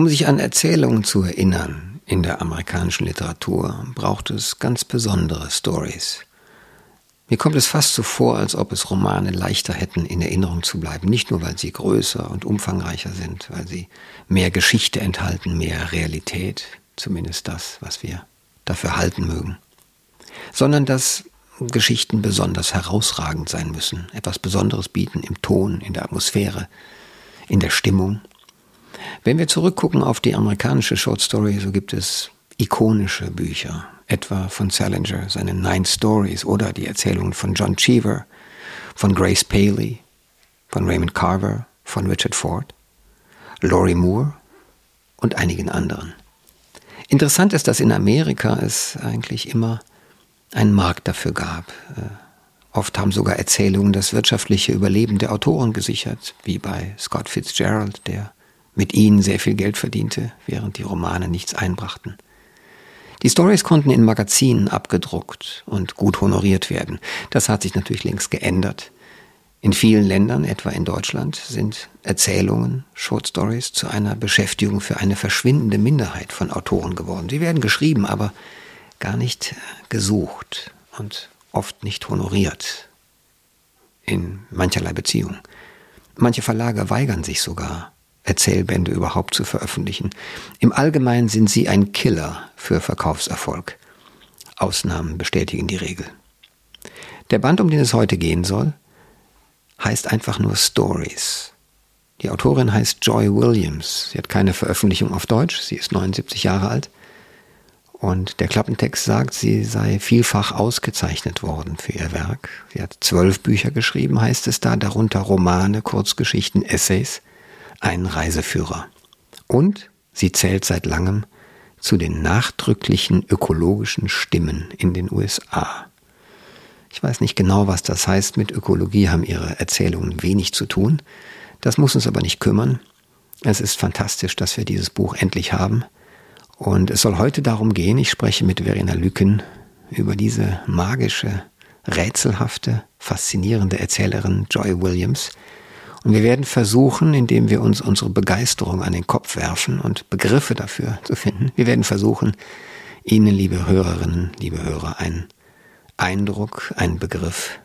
Um sich an Erzählungen zu erinnern in der amerikanischen Literatur, braucht es ganz besondere Stories. Mir kommt es fast so vor, als ob es Romane leichter hätten, in Erinnerung zu bleiben. Nicht nur, weil sie größer und umfangreicher sind, weil sie mehr Geschichte enthalten, mehr Realität, zumindest das, was wir dafür halten mögen, sondern dass Geschichten besonders herausragend sein müssen, etwas Besonderes bieten im Ton, in der Atmosphäre, in der Stimmung. Wenn wir zurückgucken auf die amerikanische Short Story, so gibt es ikonische Bücher, etwa von Salinger, seine Nine Stories oder die Erzählungen von John Cheever, von Grace Paley, von Raymond Carver, von Richard Ford, Laurie Moore und einigen anderen. Interessant ist, dass in Amerika es eigentlich immer einen Markt dafür gab. Äh, oft haben sogar Erzählungen das wirtschaftliche Überleben der Autoren gesichert, wie bei Scott Fitzgerald, der mit ihnen sehr viel Geld verdiente, während die Romane nichts einbrachten. Die Stories konnten in Magazinen abgedruckt und gut honoriert werden. Das hat sich natürlich längst geändert. In vielen Ländern, etwa in Deutschland, sind Erzählungen, Short Stories zu einer Beschäftigung für eine verschwindende Minderheit von Autoren geworden. Sie werden geschrieben, aber gar nicht gesucht und oft nicht honoriert in mancherlei Beziehungen. Manche Verlage weigern sich sogar, Erzählbände überhaupt zu veröffentlichen. Im Allgemeinen sind sie ein Killer für Verkaufserfolg. Ausnahmen bestätigen die Regel. Der Band, um den es heute gehen soll, heißt einfach nur Stories. Die Autorin heißt Joy Williams. Sie hat keine Veröffentlichung auf Deutsch. Sie ist 79 Jahre alt. Und der Klappentext sagt, sie sei vielfach ausgezeichnet worden für ihr Werk. Sie hat zwölf Bücher geschrieben, heißt es da, darunter Romane, Kurzgeschichten, Essays ein Reiseführer. Und sie zählt seit langem zu den nachdrücklichen ökologischen Stimmen in den USA. Ich weiß nicht genau, was das heißt. Mit Ökologie haben ihre Erzählungen wenig zu tun. Das muss uns aber nicht kümmern. Es ist fantastisch, dass wir dieses Buch endlich haben. Und es soll heute darum gehen, ich spreche mit Verena Lücken über diese magische, rätselhafte, faszinierende Erzählerin Joy Williams, und wir werden versuchen, indem wir uns unsere Begeisterung an den Kopf werfen und Begriffe dafür zu finden, wir werden versuchen, Ihnen, liebe Hörerinnen, liebe Hörer, einen Eindruck, einen Begriff,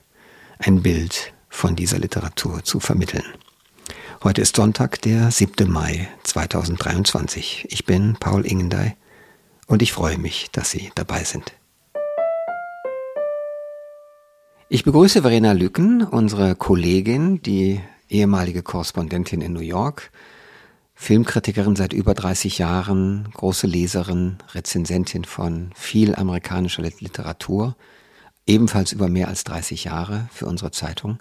ein Bild von dieser Literatur zu vermitteln. Heute ist Sonntag, der 7. Mai 2023. Ich bin Paul Ingendey und ich freue mich, dass Sie dabei sind. Ich begrüße Verena Lücken, unsere Kollegin, die ehemalige Korrespondentin in New York, Filmkritikerin seit über 30 Jahren, große Leserin, Rezensentin von viel amerikanischer Literatur, ebenfalls über mehr als 30 Jahre für unsere Zeitung.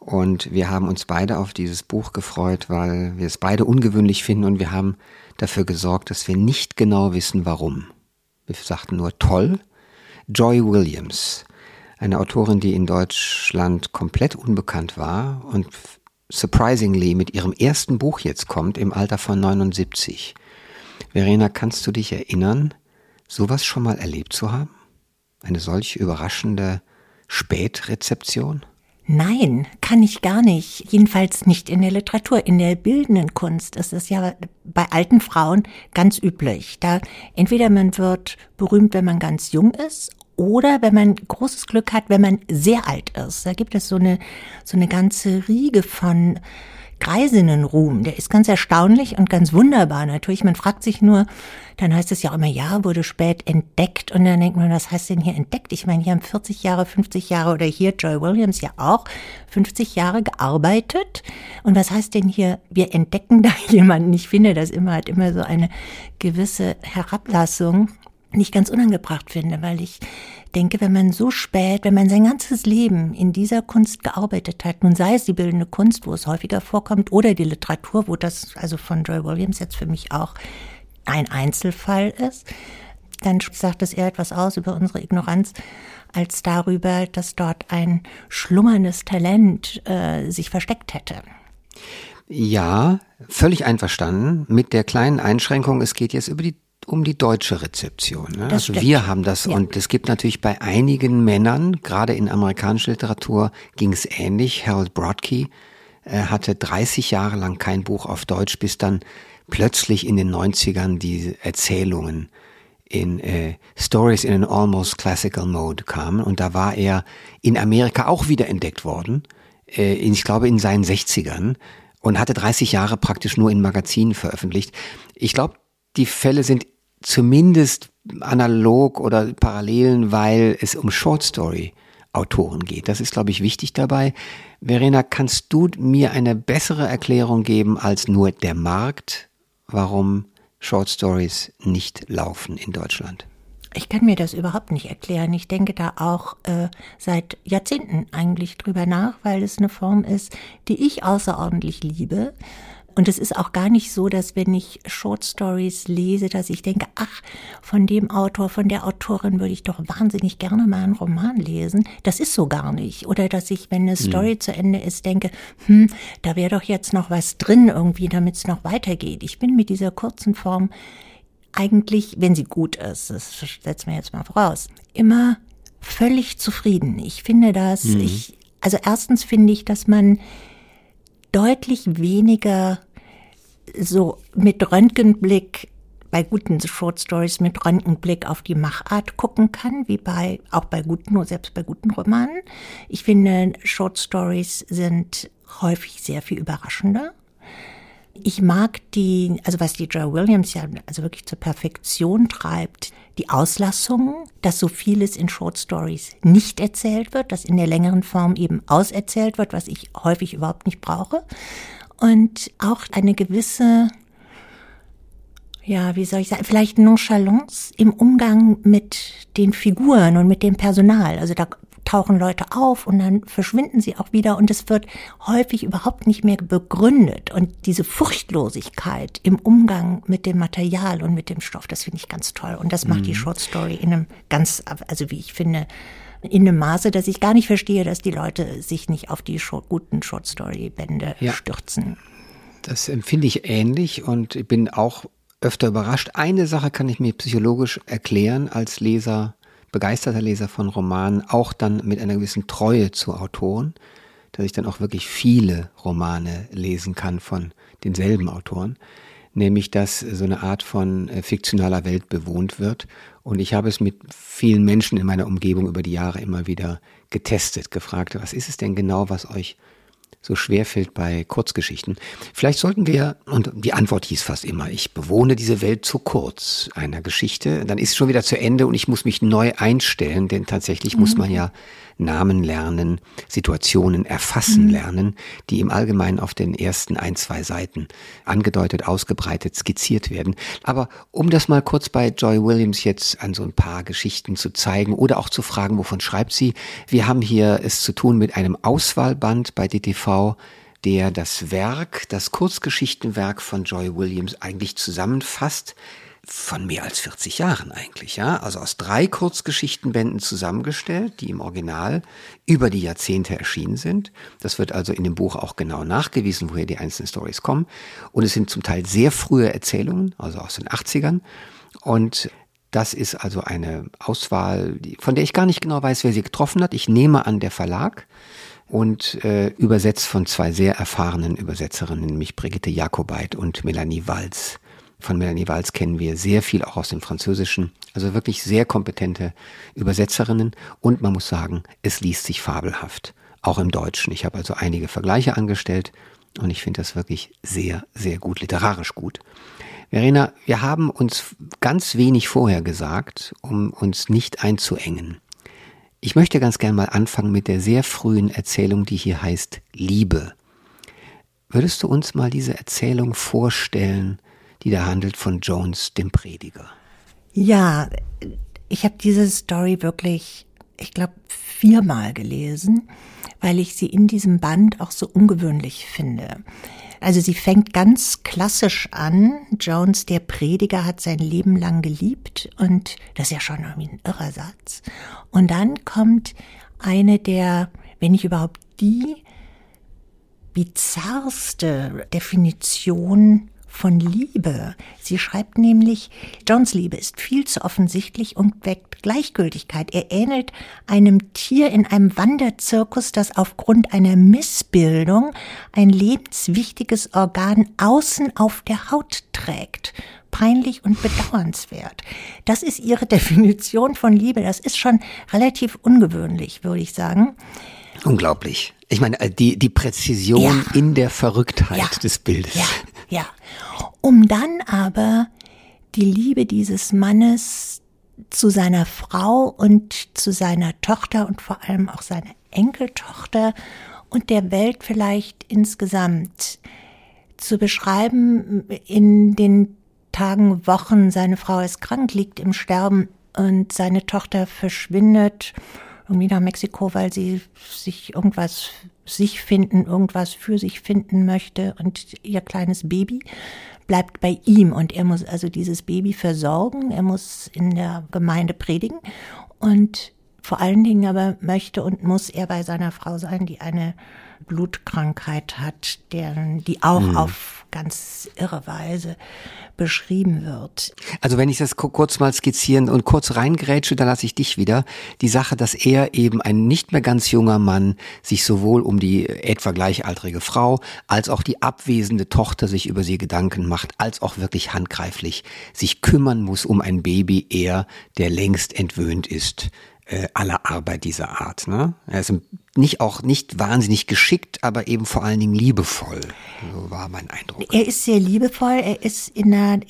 Und wir haben uns beide auf dieses Buch gefreut, weil wir es beide ungewöhnlich finden und wir haben dafür gesorgt, dass wir nicht genau wissen, warum. Wir sagten nur toll. Joy Williams, eine Autorin, die in Deutschland komplett unbekannt war und surprisingly mit ihrem ersten Buch jetzt kommt im Alter von 79. Verena, kannst du dich erinnern, sowas schon mal erlebt zu haben? Eine solch überraschende Spätrezeption? Nein, kann ich gar nicht. Jedenfalls nicht in der Literatur. In der bildenden Kunst ist es ja bei alten Frauen ganz üblich. Da entweder man wird berühmt, wenn man ganz jung ist, oder wenn man großes Glück hat, wenn man sehr alt ist. Da gibt es so eine, so eine ganze Riege von Greisinnenruhm. Der ist ganz erstaunlich und ganz wunderbar natürlich. Man fragt sich nur, dann heißt es ja auch immer, ja, wurde spät entdeckt. Und dann denkt man, was heißt denn hier entdeckt? Ich meine, hier haben 40 Jahre, 50 Jahre oder hier Joy Williams ja auch 50 Jahre gearbeitet. Und was heißt denn hier, wir entdecken da jemanden? Ich finde das immer, hat immer so eine gewisse Herablassung nicht ganz unangebracht finde, weil ich denke, wenn man so spät, wenn man sein ganzes Leben in dieser Kunst gearbeitet hat, nun sei es die bildende Kunst, wo es häufiger vorkommt, oder die Literatur, wo das also von Joy Williams jetzt für mich auch ein Einzelfall ist, dann sagt es eher etwas aus über unsere Ignoranz als darüber, dass dort ein schlummerndes Talent äh, sich versteckt hätte. Ja, völlig einverstanden mit der kleinen Einschränkung, es geht jetzt über die um die deutsche Rezeption. Ne? Also stimmt. wir haben das ja. und es gibt natürlich bei einigen Männern, gerade in amerikanischer Literatur ging es ähnlich. Harold Broadkey äh, hatte 30 Jahre lang kein Buch auf Deutsch, bis dann plötzlich in den 90ern die Erzählungen in äh, Stories in an almost classical mode kamen und da war er in Amerika auch wieder entdeckt worden, äh, in, ich glaube in seinen 60ern und hatte 30 Jahre praktisch nur in Magazinen veröffentlicht. Ich glaube, die Fälle sind zumindest analog oder Parallelen, weil es um Short Story Autoren geht. Das ist, glaube ich, wichtig dabei. Verena, kannst du mir eine bessere Erklärung geben als nur der Markt, warum Short Stories nicht laufen in Deutschland? Ich kann mir das überhaupt nicht erklären. Ich denke da auch äh, seit Jahrzehnten eigentlich drüber nach, weil es eine Form ist, die ich außerordentlich liebe. Und es ist auch gar nicht so, dass wenn ich Short Stories lese, dass ich denke, ach, von dem Autor, von der Autorin würde ich doch wahnsinnig gerne mal einen Roman lesen. Das ist so gar nicht. Oder dass ich, wenn eine hm. Story mhm. zu Ende ist, denke, hm, da wäre doch jetzt noch was drin irgendwie, damit es noch weitergeht. Ich bin mit dieser kurzen Form eigentlich, wenn sie gut ist, das setzen wir jetzt mal voraus, immer völlig zufrieden. Ich finde das, mhm. ich, also erstens finde ich, dass man deutlich weniger so mit Röntgenblick bei guten Short Stories mit Röntgenblick auf die Machart gucken kann, wie bei, auch bei guten, nur selbst bei guten Romanen. Ich finde, Short Stories sind häufig sehr viel überraschender. Ich mag die, also was die Joe Williams ja also wirklich zur Perfektion treibt, die Auslassungen, dass so vieles in Short Stories nicht erzählt wird, dass in der längeren Form eben auserzählt wird, was ich häufig überhaupt nicht brauche. Und auch eine gewisse, ja, wie soll ich sagen, vielleicht Nonchalance im Umgang mit den Figuren und mit dem Personal. Also da tauchen Leute auf und dann verschwinden sie auch wieder und es wird häufig überhaupt nicht mehr begründet. Und diese Furchtlosigkeit im Umgang mit dem Material und mit dem Stoff, das finde ich ganz toll. Und das macht mhm. die Short Story in einem ganz, also wie ich finde, in einem Maße, dass ich gar nicht verstehe, dass die Leute sich nicht auf die guten Short Story Bände ja. stürzen. Das empfinde ich ähnlich und ich bin auch öfter überrascht. Eine Sache kann ich mir psychologisch erklären als Leser begeisterter Leser von Romanen, auch dann mit einer gewissen Treue zu Autoren, dass ich dann auch wirklich viele Romane lesen kann von denselben Autoren, nämlich dass so eine Art von äh, fiktionaler Welt bewohnt wird. Und ich habe es mit vielen Menschen in meiner Umgebung über die Jahre immer wieder getestet, gefragt, was ist es denn genau, was euch so schwer fällt bei Kurzgeschichten. Vielleicht sollten wir, und die Antwort hieß fast immer, ich bewohne diese Welt zu kurz einer Geschichte, dann ist es schon wieder zu Ende und ich muss mich neu einstellen, denn tatsächlich mhm. muss man ja Namen lernen, Situationen erfassen mhm. lernen, die im Allgemeinen auf den ersten ein, zwei Seiten angedeutet, ausgebreitet, skizziert werden. Aber um das mal kurz bei Joy Williams jetzt an so ein paar Geschichten zu zeigen oder auch zu fragen, wovon schreibt sie, wir haben hier es zu tun mit einem Auswahlband bei DTV, der das Werk, das Kurzgeschichtenwerk von Joy Williams eigentlich zusammenfasst von mehr als 40 Jahren eigentlich, ja. Also aus drei Kurzgeschichtenbänden zusammengestellt, die im Original über die Jahrzehnte erschienen sind. Das wird also in dem Buch auch genau nachgewiesen, woher die einzelnen Stories kommen. Und es sind zum Teil sehr frühe Erzählungen, also aus den 80ern. Und das ist also eine Auswahl, von der ich gar nicht genau weiß, wer sie getroffen hat. Ich nehme an, der Verlag und äh, übersetzt von zwei sehr erfahrenen Übersetzerinnen, nämlich Brigitte Jakobait und Melanie Walz. Von Melanie Walz kennen wir sehr viel auch aus dem Französischen. Also wirklich sehr kompetente Übersetzerinnen. Und man muss sagen, es liest sich fabelhaft. Auch im Deutschen. Ich habe also einige Vergleiche angestellt und ich finde das wirklich sehr, sehr gut, literarisch gut. Verena, wir haben uns ganz wenig vorher gesagt, um uns nicht einzuengen. Ich möchte ganz gern mal anfangen mit der sehr frühen Erzählung, die hier heißt Liebe. Würdest du uns mal diese Erzählung vorstellen die da handelt von Jones, dem Prediger. Ja, ich habe diese Story wirklich, ich glaube, viermal gelesen, weil ich sie in diesem Band auch so ungewöhnlich finde. Also sie fängt ganz klassisch an. Jones, der Prediger, hat sein Leben lang geliebt und das ist ja schon irgendwie ein irrer Satz. Und dann kommt eine der, wenn nicht überhaupt die bizarrste Definition von Liebe. Sie schreibt nämlich, Johns Liebe ist viel zu offensichtlich und weckt Gleichgültigkeit. Er ähnelt einem Tier in einem Wanderzirkus, das aufgrund einer Missbildung ein lebenswichtiges Organ außen auf der Haut trägt peinlich und bedauernswert. Das ist ihre Definition von Liebe. Das ist schon relativ ungewöhnlich, würde ich sagen. Unglaublich. Ich meine, äh, die, die Präzision ja. in der Verrücktheit ja. des Bildes. Ja, ja. Um dann aber die Liebe dieses Mannes zu seiner Frau und zu seiner Tochter und vor allem auch seiner Enkeltochter und der Welt vielleicht insgesamt zu beschreiben in den Tagen, Wochen, seine Frau ist krank, liegt im Sterben und seine Tochter verschwindet irgendwie nach Mexiko, weil sie sich irgendwas sich finden, irgendwas für sich finden möchte und ihr kleines Baby bleibt bei ihm. Und er muss also dieses Baby versorgen, er muss in der Gemeinde predigen und vor allen Dingen aber möchte und muss er bei seiner Frau sein, die eine Blutkrankheit hat, deren, die auch mhm. auf ganz irre Weise beschrieben wird. Also wenn ich das kurz mal skizzieren und kurz reingrätsche, dann lasse ich dich wieder. Die Sache, dass er eben ein nicht mehr ganz junger Mann sich sowohl um die etwa gleichaltrige Frau als auch die abwesende Tochter sich über sie Gedanken macht, als auch wirklich handgreiflich sich kümmern muss um ein Baby, er, der längst entwöhnt ist äh, aller Arbeit dieser Art. Ne? Er ist nicht auch nicht wahnsinnig geschickt, aber eben vor allen Dingen liebevoll. So war mein Eindruck. Er ist sehr liebevoll. Er ist in einer,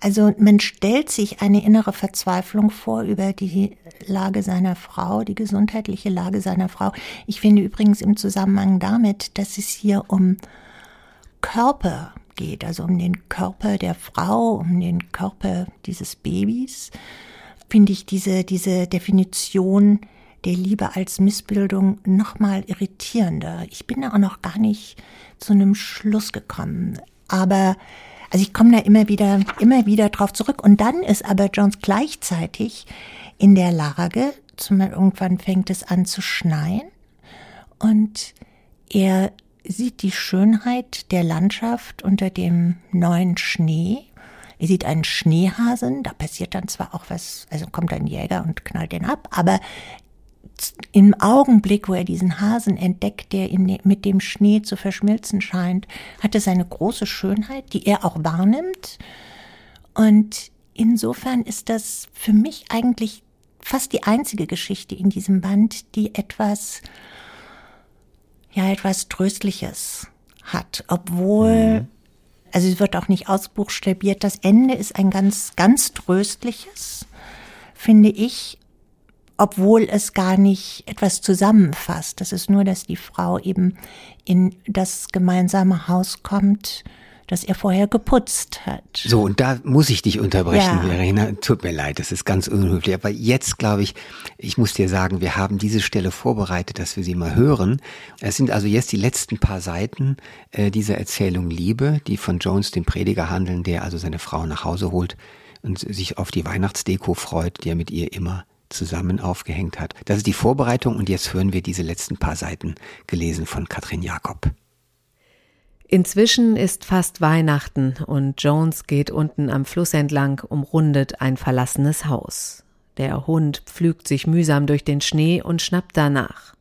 also man stellt sich eine innere Verzweiflung vor über die Lage seiner Frau, die gesundheitliche Lage seiner Frau. Ich finde übrigens im Zusammenhang damit, dass es hier um Körper geht, also um den Körper der Frau, um den Körper dieses Babys finde ich diese, diese Definition der Liebe als Missbildung noch mal irritierender. Ich bin da auch noch gar nicht zu einem Schluss gekommen. Aber, also ich komme da immer wieder, immer wieder drauf zurück. Und dann ist aber Jones gleichzeitig in der Lage, zum, irgendwann fängt es an zu schneien und er sieht die Schönheit der Landschaft unter dem neuen Schnee er sieht einen Schneehasen, da passiert dann zwar auch was, also kommt ein Jäger und knallt den ab, aber im Augenblick, wo er diesen Hasen entdeckt, der in, mit dem Schnee zu verschmilzen scheint, hat es eine große Schönheit, die er auch wahrnimmt. Und insofern ist das für mich eigentlich fast die einzige Geschichte in diesem Band, die etwas, ja, etwas Tröstliches hat, obwohl mhm. Also es wird auch nicht ausbuchstabiert. Das Ende ist ein ganz, ganz tröstliches, finde ich, obwohl es gar nicht etwas zusammenfasst. Das ist nur, dass die Frau eben in das gemeinsame Haus kommt das er vorher geputzt hat. So, und da muss ich dich unterbrechen, ja. Verena. Tut mir leid, das ist ganz unhöflich. Aber jetzt glaube ich, ich muss dir sagen, wir haben diese Stelle vorbereitet, dass wir sie mal hören. Es sind also jetzt die letzten paar Seiten äh, dieser Erzählung Liebe, die von Jones, dem Prediger, handeln, der also seine Frau nach Hause holt und sich auf die Weihnachtsdeko freut, die er mit ihr immer zusammen aufgehängt hat. Das ist die Vorbereitung und jetzt hören wir diese letzten paar Seiten gelesen von Katrin Jakob. Inzwischen ist fast Weihnachten und Jones geht unten am Fluss entlang, umrundet ein verlassenes Haus. Der Hund pflügt sich mühsam durch den Schnee und schnappt danach.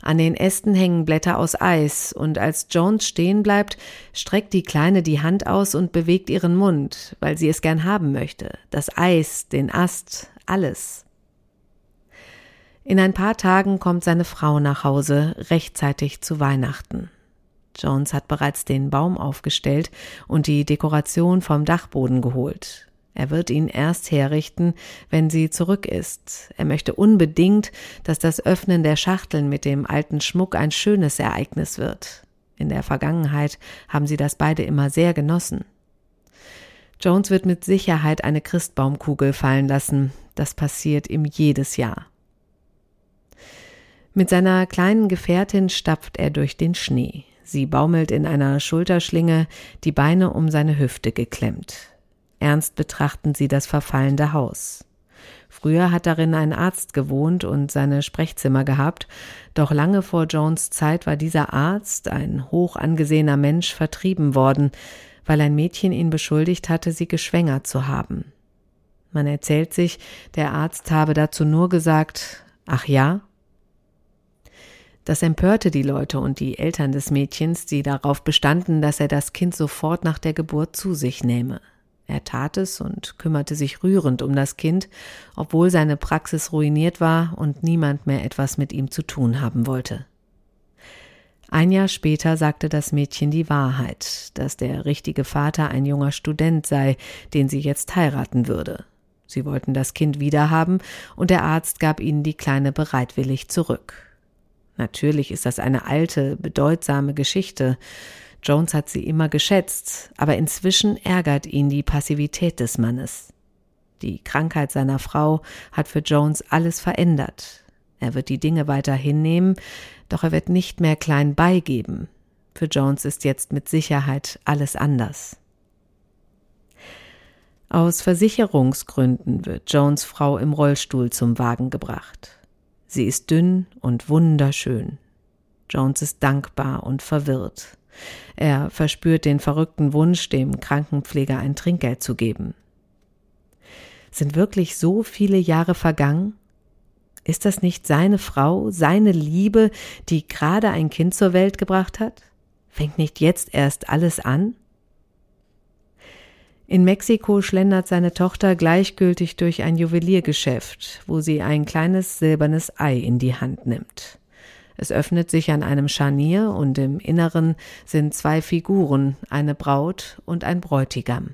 An den Ästen hängen Blätter aus Eis, und als Jones stehen bleibt, streckt die Kleine die Hand aus und bewegt ihren Mund, weil sie es gern haben möchte. Das Eis, den Ast, alles. In ein paar Tagen kommt seine Frau nach Hause, rechtzeitig zu Weihnachten. Jones hat bereits den Baum aufgestellt und die Dekoration vom Dachboden geholt. Er wird ihn erst herrichten, wenn sie zurück ist. Er möchte unbedingt, dass das Öffnen der Schachteln mit dem alten Schmuck ein schönes Ereignis wird. In der Vergangenheit haben sie das beide immer sehr genossen. Jones wird mit Sicherheit eine Christbaumkugel fallen lassen. Das passiert ihm jedes Jahr. Mit seiner kleinen Gefährtin stapft er durch den Schnee. Sie baumelt in einer Schulterschlinge, die Beine um seine Hüfte geklemmt. Ernst betrachten sie das verfallende Haus. Früher hat darin ein Arzt gewohnt und seine Sprechzimmer gehabt, doch lange vor Jones Zeit war dieser Arzt, ein hoch angesehener Mensch, vertrieben worden, weil ein Mädchen ihn beschuldigt hatte, sie geschwängert zu haben. Man erzählt sich, der Arzt habe dazu nur gesagt, ach ja? Das empörte die Leute und die Eltern des Mädchens, die darauf bestanden, dass er das Kind sofort nach der Geburt zu sich nehme. Er tat es und kümmerte sich rührend um das Kind, obwohl seine Praxis ruiniert war und niemand mehr etwas mit ihm zu tun haben wollte. Ein Jahr später sagte das Mädchen die Wahrheit, dass der richtige Vater ein junger Student sei, den sie jetzt heiraten würde. Sie wollten das Kind wiederhaben, und der Arzt gab ihnen die Kleine bereitwillig zurück. Natürlich ist das eine alte, bedeutsame Geschichte. Jones hat sie immer geschätzt, aber inzwischen ärgert ihn die Passivität des Mannes. Die Krankheit seiner Frau hat für Jones alles verändert. Er wird die Dinge weiter hinnehmen, doch er wird nicht mehr klein beigeben. Für Jones ist jetzt mit Sicherheit alles anders. Aus Versicherungsgründen wird Jones Frau im Rollstuhl zum Wagen gebracht. Sie ist dünn und wunderschön. Jones ist dankbar und verwirrt. Er verspürt den verrückten Wunsch, dem Krankenpfleger ein Trinkgeld zu geben. Sind wirklich so viele Jahre vergangen? Ist das nicht seine Frau, seine Liebe, die gerade ein Kind zur Welt gebracht hat? Fängt nicht jetzt erst alles an? In Mexiko schlendert seine Tochter gleichgültig durch ein Juweliergeschäft, wo sie ein kleines silbernes Ei in die Hand nimmt. Es öffnet sich an einem Scharnier und im Inneren sind zwei Figuren, eine Braut und ein Bräutigam.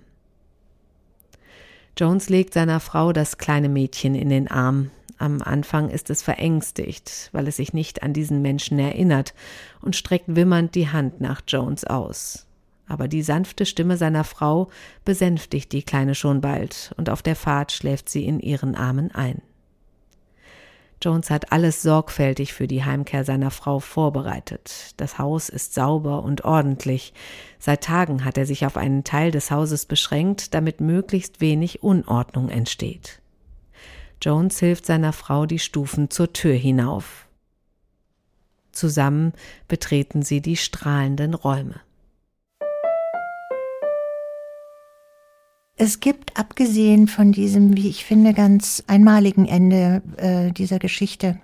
Jones legt seiner Frau das kleine Mädchen in den Arm, am Anfang ist es verängstigt, weil es sich nicht an diesen Menschen erinnert und streckt wimmernd die Hand nach Jones aus. Aber die sanfte Stimme seiner Frau besänftigt die Kleine schon bald, und auf der Fahrt schläft sie in ihren Armen ein. Jones hat alles sorgfältig für die Heimkehr seiner Frau vorbereitet. Das Haus ist sauber und ordentlich. Seit Tagen hat er sich auf einen Teil des Hauses beschränkt, damit möglichst wenig Unordnung entsteht. Jones hilft seiner Frau die Stufen zur Tür hinauf. Zusammen betreten sie die strahlenden Räume. Es gibt, abgesehen von diesem, wie ich finde, ganz einmaligen Ende äh, dieser Geschichte,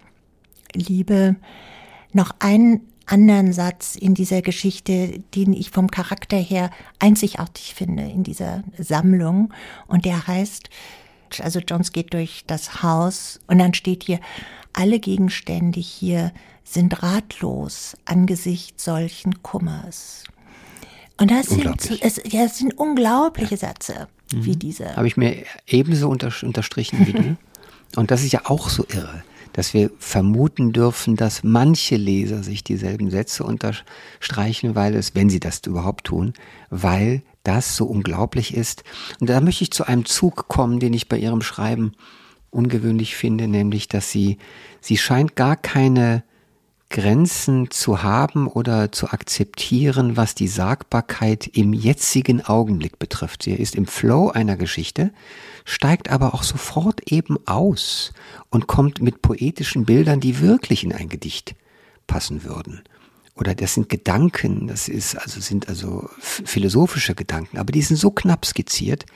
Liebe, noch einen anderen Satz in dieser Geschichte, den ich vom Charakter her einzigartig finde in dieser Sammlung. Und der heißt, also Jones geht durch das Haus und dann steht hier, alle Gegenstände hier sind ratlos angesichts solchen Kummers. Und das sind, es, ja, das sind unglaubliche ja. Sätze mhm. wie diese. Habe ich mir ebenso unterstrichen wie du. Und das ist ja auch so irre, dass wir vermuten dürfen, dass manche Leser sich dieselben Sätze unterstreichen, weil es, wenn sie das überhaupt tun, weil das so unglaublich ist. Und da möchte ich zu einem Zug kommen, den ich bei ihrem Schreiben ungewöhnlich finde, nämlich, dass sie, sie scheint gar keine Grenzen zu haben oder zu akzeptieren, was die Sagbarkeit im jetzigen Augenblick betrifft. Sie ist im Flow einer Geschichte, steigt aber auch sofort eben aus und kommt mit poetischen Bildern, die wirklich in ein Gedicht passen würden oder das sind Gedanken, das ist also sind also philosophische Gedanken, aber die sind so knapp skizziert,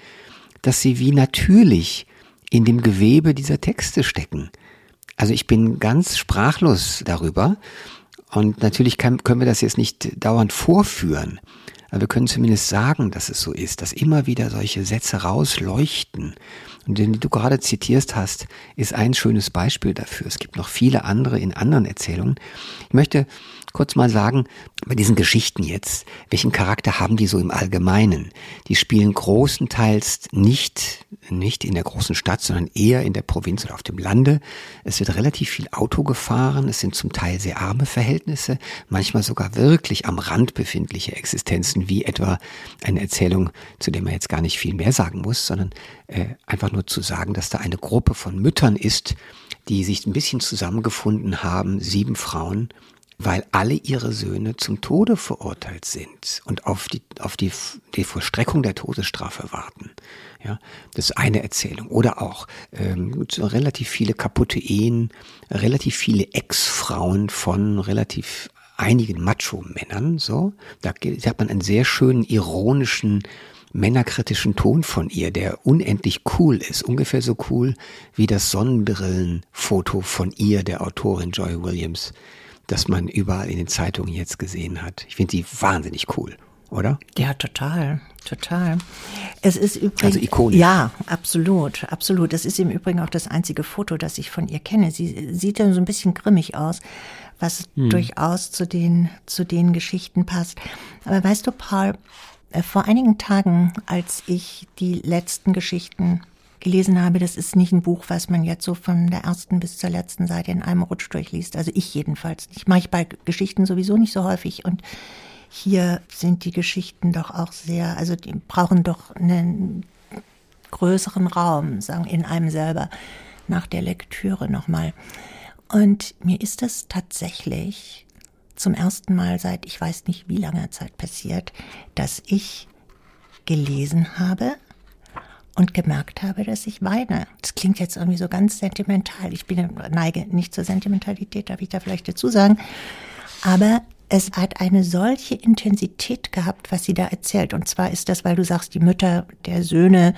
dass sie wie natürlich in dem Gewebe dieser Texte stecken. Also ich bin ganz sprachlos darüber und natürlich kann, können wir das jetzt nicht dauernd vorführen, aber wir können zumindest sagen, dass es so ist, dass immer wieder solche Sätze rausleuchten. Und den, den du gerade zitierst hast, ist ein schönes Beispiel dafür. Es gibt noch viele andere in anderen Erzählungen. Ich möchte kurz mal sagen, bei diesen Geschichten jetzt, welchen Charakter haben die so im Allgemeinen? Die spielen großenteils nicht, nicht in der großen Stadt, sondern eher in der Provinz oder auf dem Lande. Es wird relativ viel Auto gefahren. Es sind zum Teil sehr arme Verhältnisse, manchmal sogar wirklich am Rand befindliche Existenzen, wie etwa eine Erzählung, zu der man jetzt gar nicht viel mehr sagen muss, sondern äh, einfach nur zu sagen, dass da eine Gruppe von Müttern ist, die sich ein bisschen zusammengefunden haben, sieben Frauen, weil alle ihre Söhne zum Tode verurteilt sind und auf die, auf die, die Vollstreckung der Todesstrafe warten. Ja, das ist eine Erzählung. Oder auch ähm, relativ viele kaputte Ehen, relativ viele Ex-Frauen von relativ einigen Macho-Männern, so. Da hat man einen sehr schönen, ironischen, männerkritischen Ton von ihr, der unendlich cool ist. Ungefähr so cool wie das Sonnenbrillenfoto von ihr, der Autorin Joy Williams, das man überall in den Zeitungen jetzt gesehen hat. Ich finde die wahnsinnig cool oder? Ja, total, total. Es ist übrigens. Also ikonisch. Ja, absolut, absolut. Das ist im Übrigen auch das einzige Foto, das ich von ihr kenne. Sie sieht ja so ein bisschen grimmig aus, was hm. durchaus zu den, zu den Geschichten passt. Aber weißt du, Paul, äh, vor einigen Tagen, als ich die letzten Geschichten gelesen habe, das ist nicht ein Buch, was man jetzt so von der ersten bis zur letzten Seite in einem Rutsch durchliest. Also ich jedenfalls. Ich mache ich bei Geschichten sowieso nicht so häufig und hier sind die Geschichten doch auch sehr, also die brauchen doch einen größeren Raum, sagen in einem selber nach der Lektüre nochmal. Und mir ist das tatsächlich zum ersten Mal seit ich weiß nicht wie langer Zeit passiert, dass ich gelesen habe und gemerkt habe, dass ich weine. Das klingt jetzt irgendwie so ganz sentimental. Ich bin neige nicht zur Sentimentalität, darf ich da vielleicht dazu sagen. Aber es hat eine solche Intensität gehabt, was sie da erzählt. Und zwar ist das, weil du sagst, die Mütter der Söhne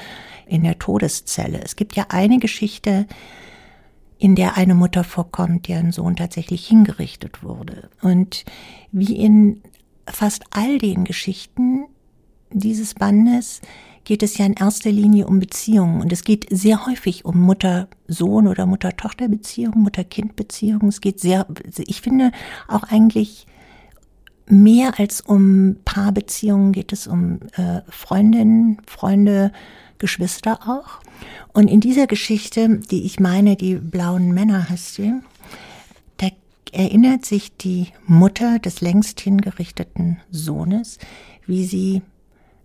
in der Todeszelle. Es gibt ja eine Geschichte, in der eine Mutter vorkommt, deren Sohn tatsächlich hingerichtet wurde. Und wie in fast all den Geschichten dieses Bandes geht es ja in erster Linie um Beziehungen. Und es geht sehr häufig um Mutter-Sohn- oder Mutter-Tochter-Beziehungen, Mutter-Kind-Beziehungen. Es geht sehr, ich finde auch eigentlich mehr als um Paarbeziehungen geht es um äh, Freundinnen, Freunde, Geschwister auch. Und in dieser Geschichte, die ich meine, die blauen Männer heißt sie, da erinnert sich die Mutter des längst hingerichteten Sohnes, wie sie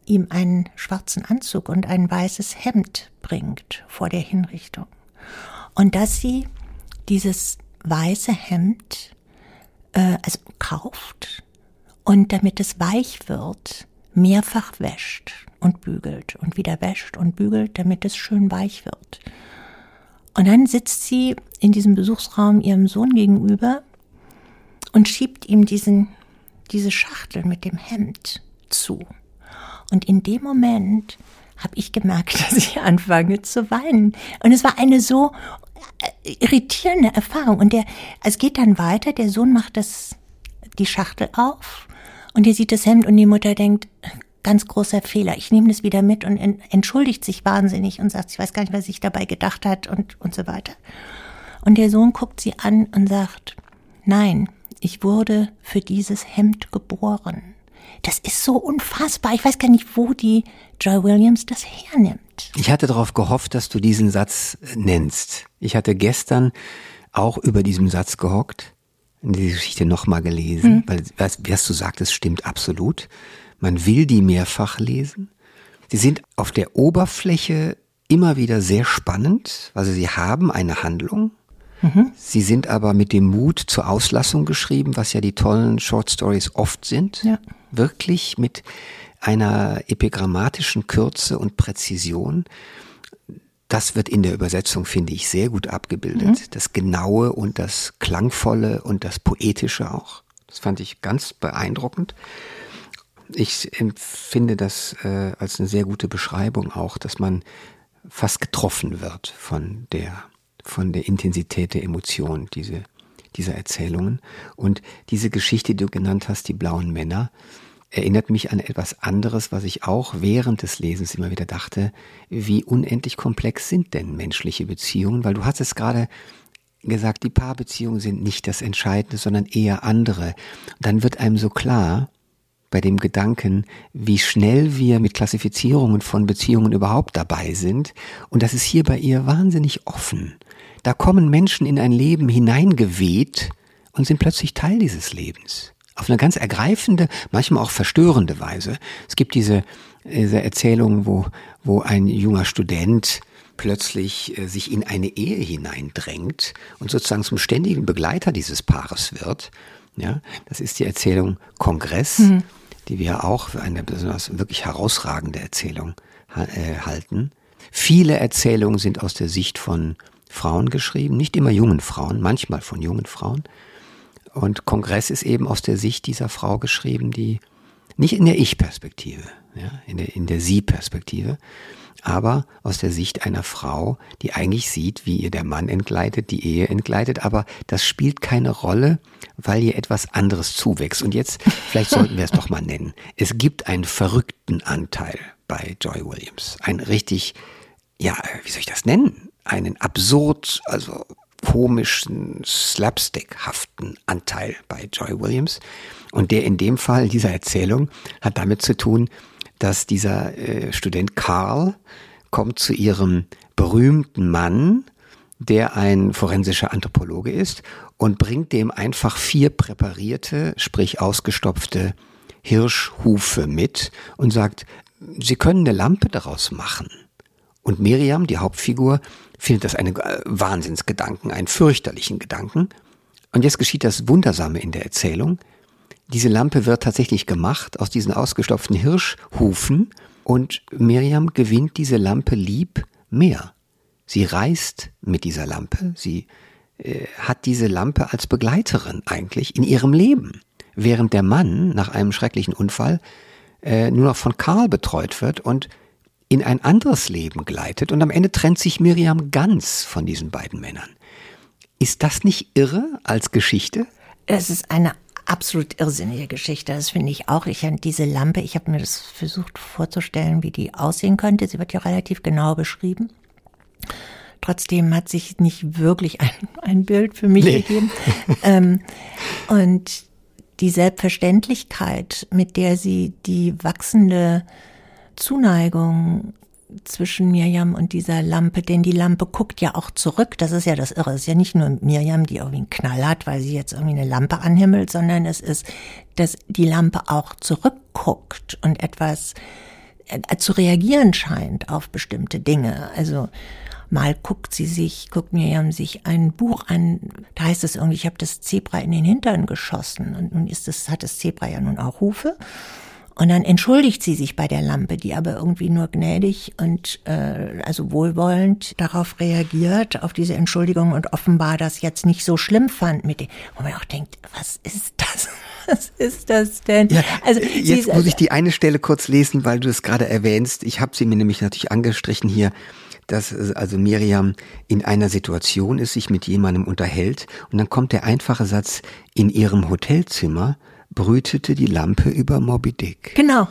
ihm einen schwarzen Anzug und ein weißes Hemd bringt vor der Hinrichtung. Und dass sie dieses weiße Hemd äh, also kauft und damit es weich wird, mehrfach wäscht und bügelt und wieder wäscht und bügelt, damit es schön weich wird. Und dann sitzt sie in diesem Besuchsraum ihrem Sohn gegenüber und schiebt ihm diesen, diese Schachtel mit dem Hemd zu. Und in dem Moment habe ich gemerkt, dass ich anfange zu weinen. Und es war eine so äh, irritierende Erfahrung. Und der, es geht dann weiter, der Sohn macht das, die Schachtel auf und ihr sieht das Hemd und die Mutter denkt, ganz großer Fehler. Ich nehme das wieder mit und entschuldigt sich wahnsinnig und sagt, ich weiß gar nicht, was sich dabei gedacht hat und, und so weiter. Und der Sohn guckt sie an und sagt, nein, ich wurde für dieses Hemd geboren. Das ist so unfassbar. Ich weiß gar nicht, wo die Joy Williams das hernimmt. Ich hatte darauf gehofft, dass du diesen Satz nennst. Ich hatte gestern auch über diesem Satz gehockt die Geschichte nochmal gelesen, mhm. weil was, was du sagtest, stimmt absolut. Man will die mehrfach lesen. Sie sind auf der Oberfläche immer wieder sehr spannend, also sie haben eine Handlung. Mhm. Sie sind aber mit dem Mut zur Auslassung geschrieben, was ja die tollen Short Stories oft sind. Ja. Wirklich mit einer epigrammatischen Kürze und Präzision. Das wird in der Übersetzung, finde ich, sehr gut abgebildet. Mhm. Das Genaue und das Klangvolle und das Poetische auch. Das fand ich ganz beeindruckend. Ich empfinde das äh, als eine sehr gute Beschreibung auch, dass man fast getroffen wird von der, von der Intensität der Emotion, diese, dieser Erzählungen. Und diese Geschichte, die du genannt hast, die blauen Männer, erinnert mich an etwas anderes, was ich auch während des Lesens immer wieder dachte, wie unendlich komplex sind denn menschliche Beziehungen, weil du hast es gerade gesagt, die Paarbeziehungen sind nicht das Entscheidende, sondern eher andere. dann wird einem so klar, bei dem Gedanken, wie schnell wir mit Klassifizierungen von Beziehungen überhaupt dabei sind. Und das ist hier bei ihr wahnsinnig offen. Da kommen Menschen in ein Leben hineingeweht und sind plötzlich Teil dieses Lebens auf eine ganz ergreifende, manchmal auch verstörende Weise. Es gibt diese, diese Erzählung, wo, wo ein junger Student plötzlich äh, sich in eine Ehe hineindrängt und sozusagen zum ständigen Begleiter dieses Paares wird. Ja, das ist die Erzählung Kongress, mhm. die wir auch für eine besonders wirklich herausragende Erzählung äh, halten. Viele Erzählungen sind aus der Sicht von Frauen geschrieben, nicht immer jungen Frauen, manchmal von jungen Frauen. Und Kongress ist eben aus der Sicht dieser Frau geschrieben, die nicht in der Ich-Perspektive, ja, in der, in der Sie-Perspektive, aber aus der Sicht einer Frau, die eigentlich sieht, wie ihr der Mann entgleitet, die Ehe entgleitet, aber das spielt keine Rolle, weil ihr etwas anderes zuwächst. Und jetzt, vielleicht sollten wir es doch mal nennen. Es gibt einen verrückten Anteil bei Joy Williams. Ein richtig, ja, wie soll ich das nennen? Einen absurd, also komischen, slapstickhaften Anteil bei Joy Williams. Und der in dem Fall dieser Erzählung hat damit zu tun, dass dieser äh, Student Karl kommt zu ihrem berühmten Mann, der ein forensischer Anthropologe ist, und bringt dem einfach vier präparierte, sprich ausgestopfte Hirschhufe mit und sagt, Sie können eine Lampe daraus machen. Und Miriam, die Hauptfigur, findet das einen äh, Wahnsinnsgedanken, einen fürchterlichen Gedanken. Und jetzt geschieht das Wundersame in der Erzählung. Diese Lampe wird tatsächlich gemacht aus diesen ausgestopften Hirschhufen und Miriam gewinnt diese Lampe lieb mehr. Sie reist mit dieser Lampe, sie äh, hat diese Lampe als Begleiterin eigentlich in ihrem Leben, während der Mann nach einem schrecklichen Unfall äh, nur noch von Karl betreut wird und in ein anderes Leben gleitet und am Ende trennt sich Miriam ganz von diesen beiden Männern. Ist das nicht irre als Geschichte? Es ist eine absolut irrsinnige Geschichte. Das finde ich auch. Ich diese Lampe, ich habe mir das versucht vorzustellen, wie die aussehen könnte. Sie wird ja relativ genau beschrieben. Trotzdem hat sich nicht wirklich ein, ein Bild für mich nee. gegeben. ähm, und die Selbstverständlichkeit, mit der sie die wachsende Zuneigung zwischen Mirjam und dieser Lampe, denn die Lampe guckt ja auch zurück. Das ist ja das Irre. Es ist ja nicht nur Mirjam, die irgendwie einen Knall hat, weil sie jetzt irgendwie eine Lampe anhimmelt, sondern es ist, dass die Lampe auch zurückguckt und etwas äh, zu reagieren scheint auf bestimmte Dinge. Also mal guckt sie sich, guckt Mirjam sich ein Buch an, da heißt es irgendwie, ich habe das Zebra in den Hintern geschossen und nun ist es, hat das Zebra ja nun auch Hufe. Und dann entschuldigt sie sich bei der Lampe, die aber irgendwie nur gnädig und äh, also wohlwollend darauf reagiert, auf diese Entschuldigung und offenbar das jetzt nicht so schlimm fand mit dem, wo man auch denkt, was ist das? Was ist das denn? Ja, also jetzt muss ich die eine Stelle kurz lesen, weil du es gerade erwähnst. Ich habe sie mir nämlich natürlich angestrichen hier dass also Miriam in einer Situation ist, sich mit jemandem unterhält und dann kommt der einfache Satz, in ihrem Hotelzimmer brütete die Lampe über Moby Dick. Genau.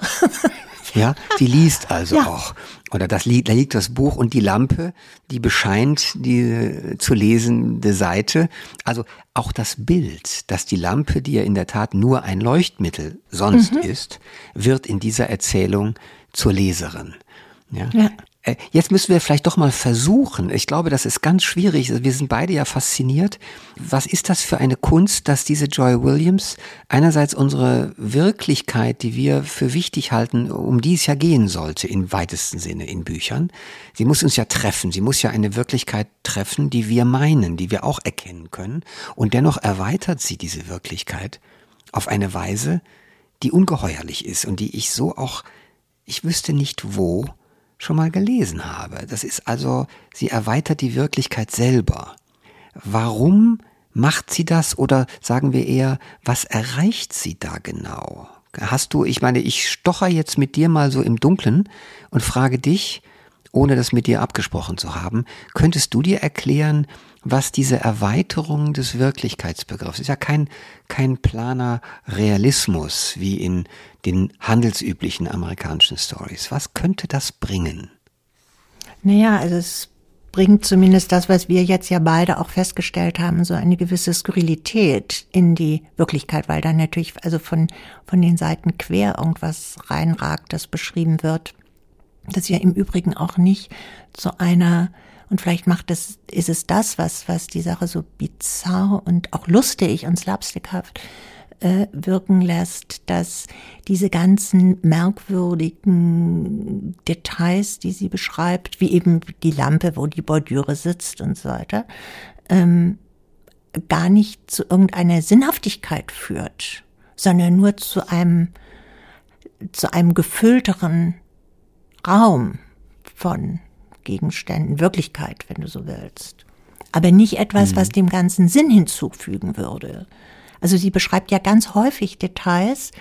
ja, sie liest also ja. auch. Oder das liegt, da liegt das Buch und die Lampe, die bescheint die zu lesende Seite. Also auch das Bild, dass die Lampe, die ja in der Tat nur ein Leuchtmittel sonst mhm. ist, wird in dieser Erzählung zur Leserin. Ja. ja. Äh, jetzt müssen wir vielleicht doch mal versuchen. Ich glaube, das ist ganz schwierig. Wir sind beide ja fasziniert. Was ist das für eine Kunst, dass diese Joy Williams einerseits unsere Wirklichkeit, die wir für wichtig halten, um die es ja gehen sollte, im weitesten Sinne in Büchern, sie muss uns ja treffen. Sie muss ja eine Wirklichkeit treffen, die wir meinen, die wir auch erkennen können. Und dennoch erweitert sie diese Wirklichkeit auf eine Weise, die ungeheuerlich ist und die ich so auch, ich wüsste nicht wo, schon mal gelesen habe. Das ist also, sie erweitert die Wirklichkeit selber. Warum macht sie das oder sagen wir eher, was erreicht sie da genau? Hast du, ich meine, ich stocher jetzt mit dir mal so im Dunkeln und frage dich, ohne das mit dir abgesprochen zu haben, könntest du dir erklären, was diese Erweiterung des Wirklichkeitsbegriffs ist ja kein, kein planer Realismus wie in den handelsüblichen amerikanischen Stories. Was könnte das bringen? Naja, also es bringt zumindest das, was wir jetzt ja beide auch festgestellt haben, so eine gewisse Skurrilität in die Wirklichkeit, weil da natürlich also von, von den Seiten quer irgendwas reinragt, das beschrieben wird. Das ja im Übrigen auch nicht zu einer und vielleicht macht es, ist es das, was, was die Sache so bizarr und auch lustig und slapstickhaft äh, wirken lässt, dass diese ganzen merkwürdigen Details, die sie beschreibt, wie eben die Lampe, wo die Bordüre sitzt und so weiter, ähm, gar nicht zu irgendeiner Sinnhaftigkeit führt, sondern nur zu einem, zu einem gefüllteren Raum von Gegenständen, Wirklichkeit, wenn du so willst. Aber nicht etwas, mhm. was dem Ganzen Sinn hinzufügen würde. Also sie beschreibt ja ganz häufig Details,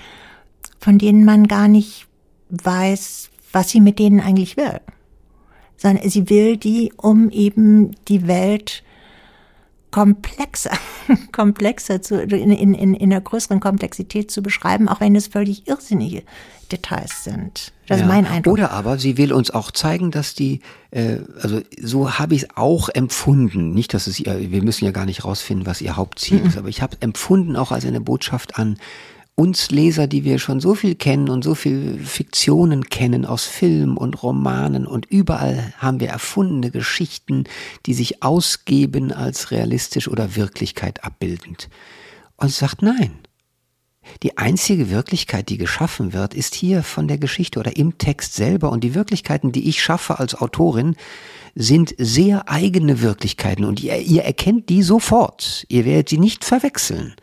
von denen man gar nicht weiß, was sie mit denen eigentlich will. Sondern sie will die, um eben die Welt komplexer, komplexer zu, in, in, in einer größeren Komplexität zu beschreiben, auch wenn es völlig irrsinnige Details sind. Das ja. ist mein Eindruck. Oder aber sie will uns auch zeigen, dass die, äh, also so habe ich es auch empfunden. Nicht, dass es ihr, wir müssen ja gar nicht rausfinden, was ihr Hauptziel mhm. ist, aber ich habe empfunden auch als eine Botschaft an uns Leser, die wir schon so viel kennen und so viel Fiktionen kennen aus Filmen und Romanen und überall haben wir erfundene Geschichten, die sich ausgeben als realistisch oder Wirklichkeit abbildend. Und sagt nein. Die einzige Wirklichkeit, die geschaffen wird, ist hier von der Geschichte oder im Text selber und die Wirklichkeiten, die ich schaffe als Autorin, sind sehr eigene Wirklichkeiten und ihr, ihr erkennt die sofort. Ihr werdet sie nicht verwechseln.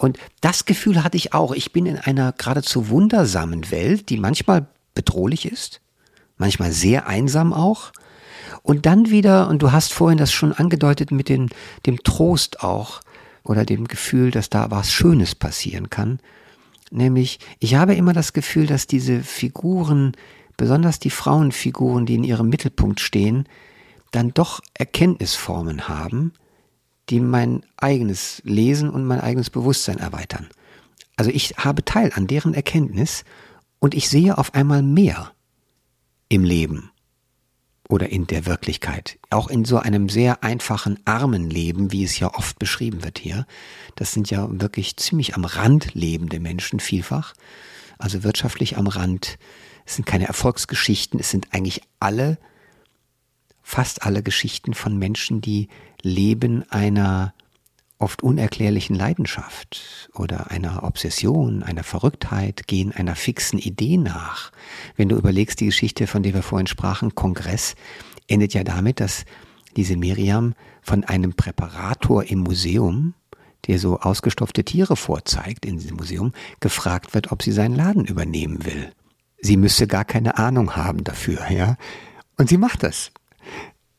Und das Gefühl hatte ich auch. Ich bin in einer geradezu wundersamen Welt, die manchmal bedrohlich ist, manchmal sehr einsam auch. Und dann wieder, und du hast vorhin das schon angedeutet mit den, dem Trost auch oder dem Gefühl, dass da was Schönes passieren kann. Nämlich, ich habe immer das Gefühl, dass diese Figuren, besonders die Frauenfiguren, die in ihrem Mittelpunkt stehen, dann doch Erkenntnisformen haben, die mein eigenes Lesen und mein eigenes Bewusstsein erweitern. Also ich habe Teil an deren Erkenntnis und ich sehe auf einmal mehr im Leben oder in der Wirklichkeit. Auch in so einem sehr einfachen, armen Leben, wie es ja oft beschrieben wird hier. Das sind ja wirklich ziemlich am Rand lebende Menschen vielfach. Also wirtschaftlich am Rand. Es sind keine Erfolgsgeschichten, es sind eigentlich alle fast alle Geschichten von Menschen, die leben einer oft unerklärlichen Leidenschaft oder einer Obsession, einer Verrücktheit, gehen einer fixen Idee nach. Wenn du überlegst, die Geschichte, von der wir vorhin sprachen, Kongress, endet ja damit, dass diese Miriam von einem Präparator im Museum, der so ausgestopfte Tiere vorzeigt in diesem Museum, gefragt wird, ob sie seinen Laden übernehmen will. Sie müsste gar keine Ahnung haben dafür, ja. Und sie macht das.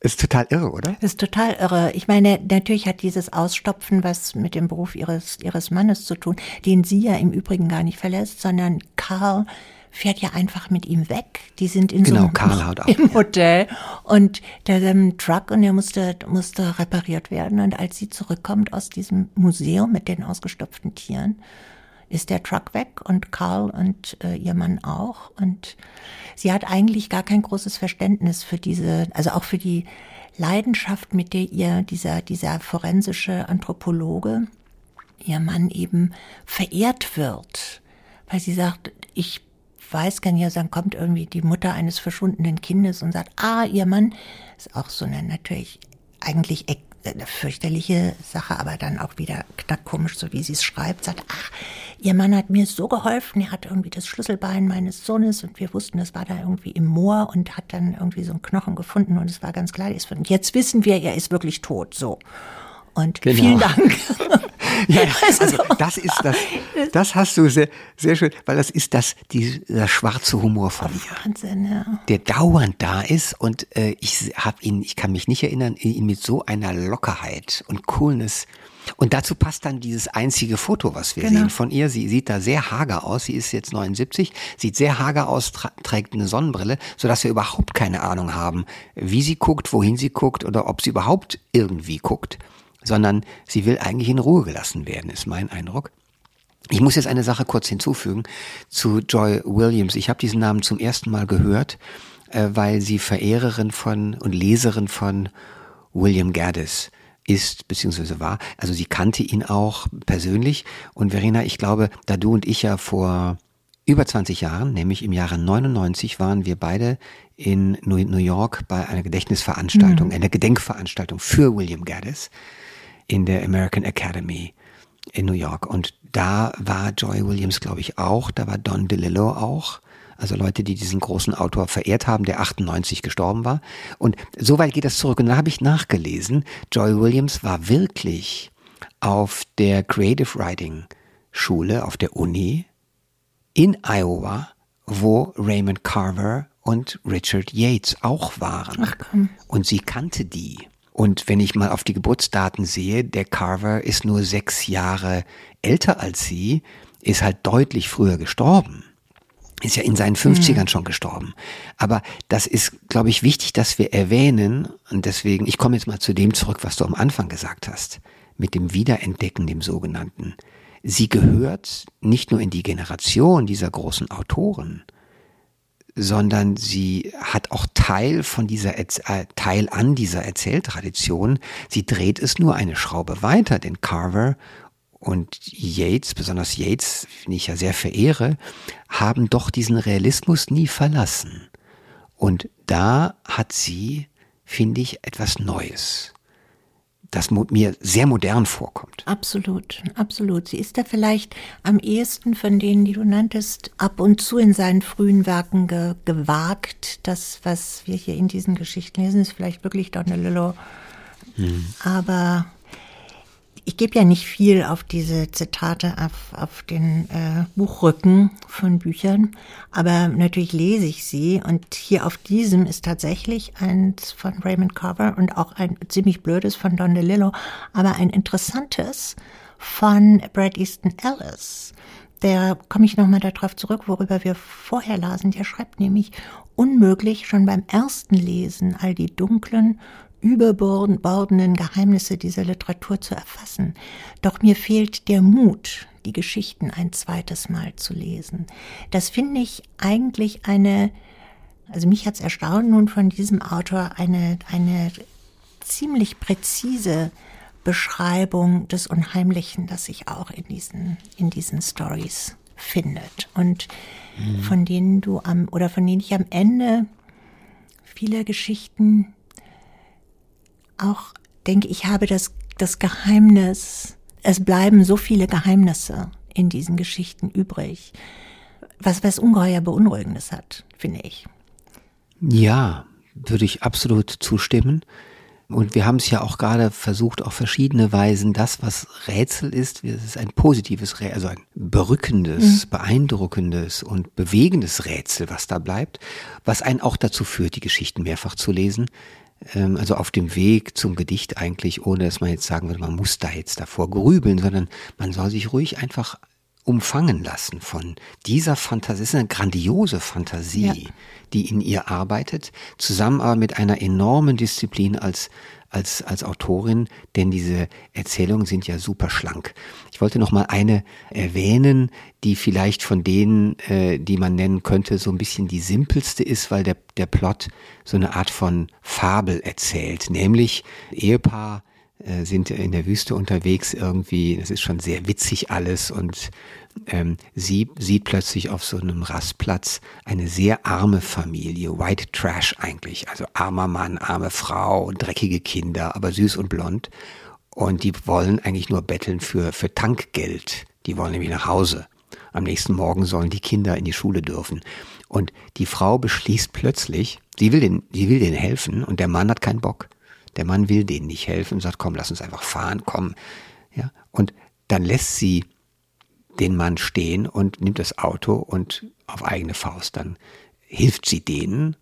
Ist total irre, oder? Ist total irre. Ich meine, natürlich hat dieses Ausstopfen was mit dem Beruf ihres, ihres Mannes zu tun, den sie ja im Übrigen gar nicht verlässt, sondern Karl fährt ja einfach mit ihm weg. Die sind in genau, so Karl haut ab, im Hotel und der ähm, Truck und der musste, musste repariert werden. Und als sie zurückkommt aus diesem Museum mit den ausgestopften Tieren, ist der Truck weg und Karl und äh, ihr Mann auch. Und sie hat eigentlich gar kein großes Verständnis für diese, also auch für die Leidenschaft, mit der ihr dieser, dieser forensische Anthropologe, ihr Mann eben verehrt wird. Weil sie sagt, ich weiß, kann ja sagen, kommt irgendwie die Mutter eines verschwundenen Kindes und sagt, ah, ihr Mann ist auch so eine natürlich eigentlich fürchterliche Sache, aber dann auch wieder komisch, so wie sie es schreibt, sagt, ach, ihr Mann hat mir so geholfen, er hat irgendwie das Schlüsselbein meines Sohnes und wir wussten, das war da irgendwie im Moor und hat dann irgendwie so einen Knochen gefunden und es war ganz klar, er ist und jetzt wissen wir, er ist wirklich tot, so. Und genau. vielen Dank. ja, also das ist das, das hast du sehr, sehr schön, weil das ist das, dieser schwarze Humor von ihr. Wahnsinn, ja. Der dauernd da ist und äh, ich habe ihn, ich kann mich nicht erinnern, ihn mit so einer Lockerheit und Coolness und dazu passt dann dieses einzige Foto, was wir genau. sehen von ihr. Sie sieht da sehr hager aus. Sie ist jetzt 79, sieht sehr hager aus, trägt eine Sonnenbrille, sodass wir überhaupt keine Ahnung haben, wie sie guckt, wohin sie guckt oder ob sie überhaupt irgendwie guckt. Sondern sie will eigentlich in Ruhe gelassen werden, ist mein Eindruck. Ich muss jetzt eine Sache kurz hinzufügen zu Joy Williams. Ich habe diesen Namen zum ersten Mal gehört, äh, weil sie Verehrerin von und Leserin von William Gaddis ist beziehungsweise war. Also sie kannte ihn auch persönlich. Und Verena, ich glaube, da du und ich ja vor über 20 Jahren, nämlich im Jahre 99, waren wir beide in New York bei einer Gedächtnisveranstaltung, mhm. einer Gedenkveranstaltung für William Gaddis in der American Academy in New York. Und da war Joy Williams, glaube ich, auch, da war Don DeLillo auch also Leute, die diesen großen Autor verehrt haben, der 98 gestorben war. Und so weit geht das zurück. Und dann habe ich nachgelesen, Joy Williams war wirklich auf der Creative Writing Schule, auf der Uni in Iowa, wo Raymond Carver und Richard Yates auch waren. Ach komm. Und sie kannte die. Und wenn ich mal auf die Geburtsdaten sehe, der Carver ist nur sechs Jahre älter als sie, ist halt deutlich früher gestorben. Ist ja in seinen 50ern mhm. schon gestorben. Aber das ist, glaube ich, wichtig, dass wir erwähnen. Und deswegen, ich komme jetzt mal zu dem zurück, was du am Anfang gesagt hast. Mit dem Wiederentdecken, dem sogenannten. Sie gehört nicht nur in die Generation dieser großen Autoren, sondern sie hat auch Teil von dieser äh, Teil an dieser Erzähltradition. Sie dreht es nur eine Schraube weiter, denn Carver und Yates, besonders Yates, den ich ja sehr verehre, haben doch diesen Realismus nie verlassen. Und da hat sie, finde ich, etwas Neues das mir sehr modern vorkommt. Absolut, absolut. Sie ist da vielleicht am ehesten von denen, die du nanntest, ab und zu in seinen frühen Werken ge gewagt. Das, was wir hier in diesen Geschichten lesen, ist vielleicht wirklich Donalillo. Hm. Aber ich gebe ja nicht viel auf diese Zitate auf, auf den äh, Buchrücken von Büchern, aber natürlich lese ich sie und hier auf diesem ist tatsächlich eins von Raymond Carver und auch ein ziemlich blödes von Don DeLillo, aber ein interessantes von Brad Easton Ellis. Der komme ich nochmal darauf zurück, worüber wir vorher lasen. Der schreibt nämlich unmöglich schon beim ersten Lesen all die dunklen, überbordenden Geheimnisse dieser Literatur zu erfassen. Doch mir fehlt der Mut, die Geschichten ein zweites Mal zu lesen. Das finde ich eigentlich eine, also mich hat's erstaunt nun von diesem Autor, eine, eine ziemlich präzise Beschreibung des Unheimlichen, das sich auch in diesen, in diesen Stories findet. Und mhm. von denen du am, oder von denen ich am Ende viele Geschichten auch denke, ich habe das, das Geheimnis, es bleiben so viele Geheimnisse in diesen Geschichten übrig, was was ungeheuer Beunruhigendes hat, finde ich. Ja, würde ich absolut zustimmen. Und wir haben es ja auch gerade versucht, auf verschiedene Weisen, das, was Rätsel ist, es ist ein positives, also ein berückendes, mhm. beeindruckendes und bewegendes Rätsel, was da bleibt, was einen auch dazu führt, die Geschichten mehrfach zu lesen, also auf dem Weg zum Gedicht eigentlich, ohne dass man jetzt sagen würde, man muss da jetzt davor grübeln, sondern man soll sich ruhig einfach umfangen lassen von dieser Fantasie. Es ist eine grandiose Fantasie, ja. die in ihr arbeitet, zusammen aber mit einer enormen Disziplin als als, als Autorin, denn diese Erzählungen sind ja super schlank. Ich wollte noch mal eine erwähnen, die vielleicht von denen, äh, die man nennen könnte, so ein bisschen die simpelste ist, weil der, der Plot so eine Art von Fabel erzählt, nämlich Ehepaar äh, sind in der Wüste unterwegs irgendwie, das ist schon sehr witzig alles und ähm, sie sieht plötzlich auf so einem Rastplatz eine sehr arme Familie, White Trash eigentlich, also armer Mann, arme Frau, dreckige Kinder, aber süß und blond und die wollen eigentlich nur betteln für, für Tankgeld, die wollen nämlich nach Hause. Am nächsten Morgen sollen die Kinder in die Schule dürfen. Und die Frau beschließt plötzlich, sie will den, sie will denen helfen und der Mann hat keinen Bock. Der Mann will denen nicht helfen und sagt, komm, lass uns einfach fahren, komm. Ja, und dann lässt sie den Mann stehen und nimmt das Auto und auf eigene Faust dann hilft sie denen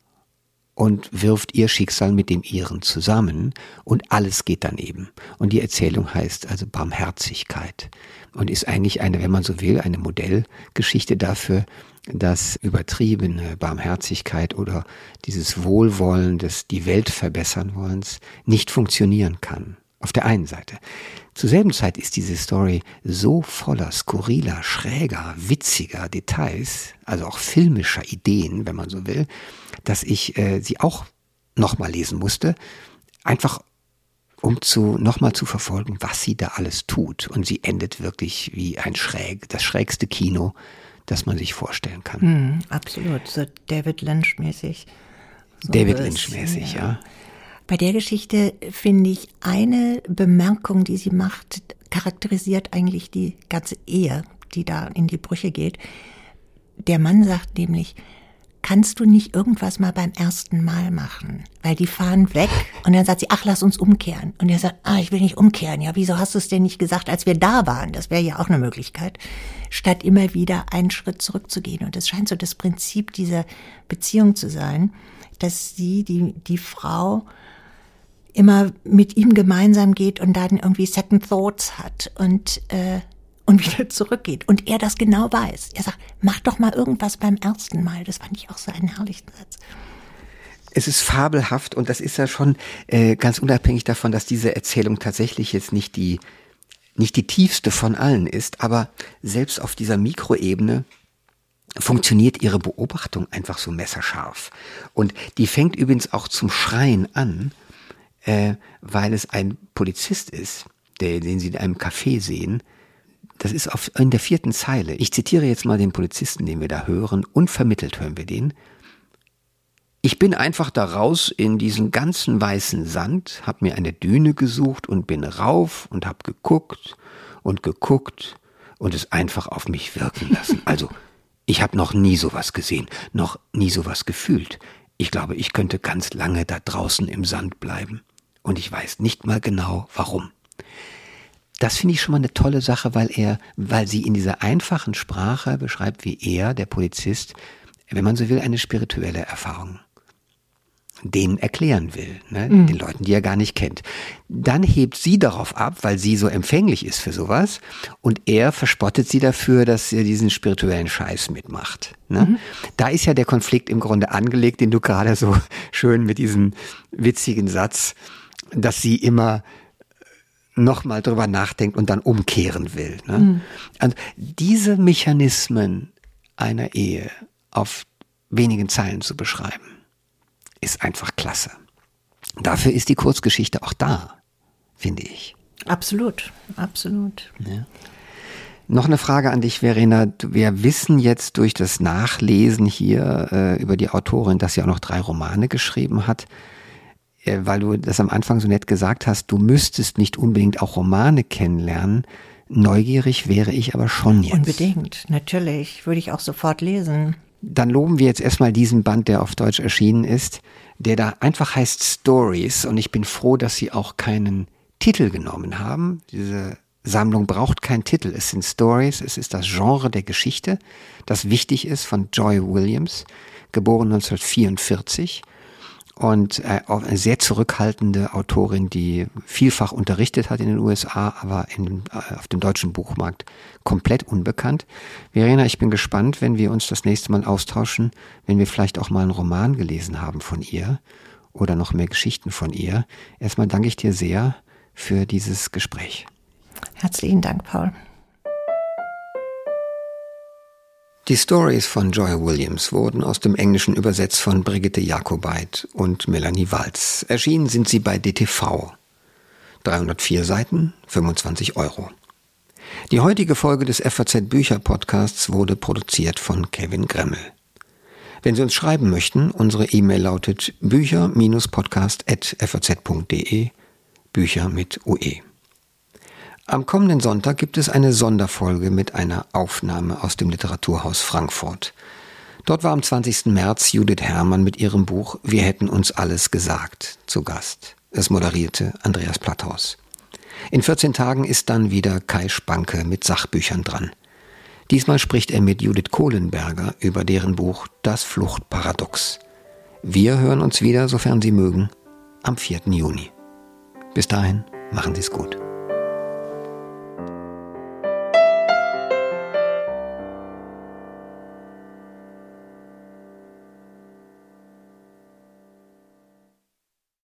und wirft ihr Schicksal mit dem ihren zusammen und alles geht daneben. Und die Erzählung heißt also Barmherzigkeit und ist eigentlich eine, wenn man so will, eine Modellgeschichte dafür, dass übertriebene Barmherzigkeit oder dieses Wohlwollen des die Welt verbessern wollens nicht funktionieren kann. Auf der einen Seite. Zur selben Zeit ist diese Story so voller skurriler, schräger, witziger Details, also auch filmischer Ideen, wenn man so will, dass ich äh, sie auch nochmal lesen musste, einfach um zu nochmal zu verfolgen, was sie da alles tut. Und sie endet wirklich wie ein schräg, das schrägste Kino, das man sich vorstellen kann. Mm, absolut, so David Lynch-mäßig. So David Lynch-mäßig, ja. ja. Bei der Geschichte finde ich eine Bemerkung, die sie macht, charakterisiert eigentlich die ganze Ehe, die da in die Brüche geht. Der Mann sagt nämlich, kannst du nicht irgendwas mal beim ersten Mal machen? Weil die fahren weg und dann sagt sie, ach, lass uns umkehren. Und er sagt, ah, ich will nicht umkehren. Ja, wieso hast du es denn nicht gesagt, als wir da waren? Das wäre ja auch eine Möglichkeit. Statt immer wieder einen Schritt zurückzugehen. Und es scheint so das Prinzip dieser Beziehung zu sein, dass sie, die, die Frau, immer mit ihm gemeinsam geht und dann irgendwie Second Thoughts hat und äh, und wieder zurückgeht. Und er das genau weiß. Er sagt, mach doch mal irgendwas beim ersten Mal. Das fand ich auch so einen herrlichen Satz. Es ist fabelhaft und das ist ja schon äh, ganz unabhängig davon, dass diese Erzählung tatsächlich jetzt nicht die nicht die tiefste von allen ist, aber selbst auf dieser Mikroebene funktioniert ihre Beobachtung einfach so messerscharf. Und die fängt übrigens auch zum Schreien an, äh, weil es ein Polizist ist, der, den sie in einem Café sehen. Das ist auf, in der vierten Zeile. Ich zitiere jetzt mal den Polizisten, den wir da hören. Unvermittelt hören wir den. Ich bin einfach da raus in diesen ganzen weißen Sand, hab mir eine Düne gesucht und bin rauf und hab geguckt und geguckt und es einfach auf mich wirken lassen. Also, ich habe noch nie sowas gesehen, noch nie sowas gefühlt. Ich glaube, ich könnte ganz lange da draußen im Sand bleiben. Und ich weiß nicht mal genau warum. Das finde ich schon mal eine tolle Sache, weil er, weil sie in dieser einfachen Sprache beschreibt, wie er, der Polizist, wenn man so will, eine spirituelle Erfahrung denen erklären will, ne? Mhm. den Leuten, die er gar nicht kennt. Dann hebt sie darauf ab, weil sie so empfänglich ist für sowas, und er verspottet sie dafür, dass sie diesen spirituellen Scheiß mitmacht. Ne? Mhm. Da ist ja der Konflikt im Grunde angelegt, den du gerade so schön mit diesem witzigen Satz, dass sie immer nochmal drüber nachdenkt und dann umkehren will. Ne? Mhm. Also diese Mechanismen einer Ehe auf wenigen Zeilen zu beschreiben, ist einfach klasse. Dafür ist die Kurzgeschichte auch da, finde ich. Absolut, absolut. Ja. Noch eine Frage an dich, Verena. Wir wissen jetzt durch das Nachlesen hier äh, über die Autorin, dass sie auch noch drei Romane geschrieben hat. Äh, weil du das am Anfang so nett gesagt hast, du müsstest nicht unbedingt auch Romane kennenlernen. Neugierig wäre ich aber schon jetzt. Unbedingt, natürlich. Würde ich auch sofort lesen. Dann loben wir jetzt erstmal diesen Band, der auf Deutsch erschienen ist, der da einfach heißt Stories. Und ich bin froh, dass sie auch keinen Titel genommen haben. Diese Sammlung braucht keinen Titel. Es sind Stories. Es ist das Genre der Geschichte, das wichtig ist von Joy Williams, geboren 1944 und äh, eine sehr zurückhaltende Autorin, die vielfach unterrichtet hat in den USA, aber in, äh, auf dem deutschen Buchmarkt komplett unbekannt. Verena, ich bin gespannt, wenn wir uns das nächste Mal austauschen, wenn wir vielleicht auch mal einen Roman gelesen haben von ihr oder noch mehr Geschichten von ihr. Erstmal danke ich dir sehr für dieses Gespräch. Herzlichen Dank, Paul. Die Stories von Joy Williams wurden aus dem Englischen übersetzt von Brigitte Jakobait und Melanie Walz. Erschienen sind sie bei DTV. 304 Seiten, 25 Euro. Die heutige Folge des FAZ Bücher Podcasts wurde produziert von Kevin Gremmel. Wenn Sie uns schreiben möchten, unsere E-Mail lautet bücher-podcast.faz.de, Bücher mit UE. Am kommenden Sonntag gibt es eine Sonderfolge mit einer Aufnahme aus dem Literaturhaus Frankfurt. Dort war am 20. März Judith Herrmann mit ihrem Buch Wir hätten uns alles gesagt zu Gast. Es moderierte Andreas Platthaus. In 14 Tagen ist dann wieder Kai Spanke mit Sachbüchern dran. Diesmal spricht er mit Judith Kohlenberger über deren Buch Das Fluchtparadox. Wir hören uns wieder, sofern Sie mögen, am 4. Juni. Bis dahin, machen Sie es gut.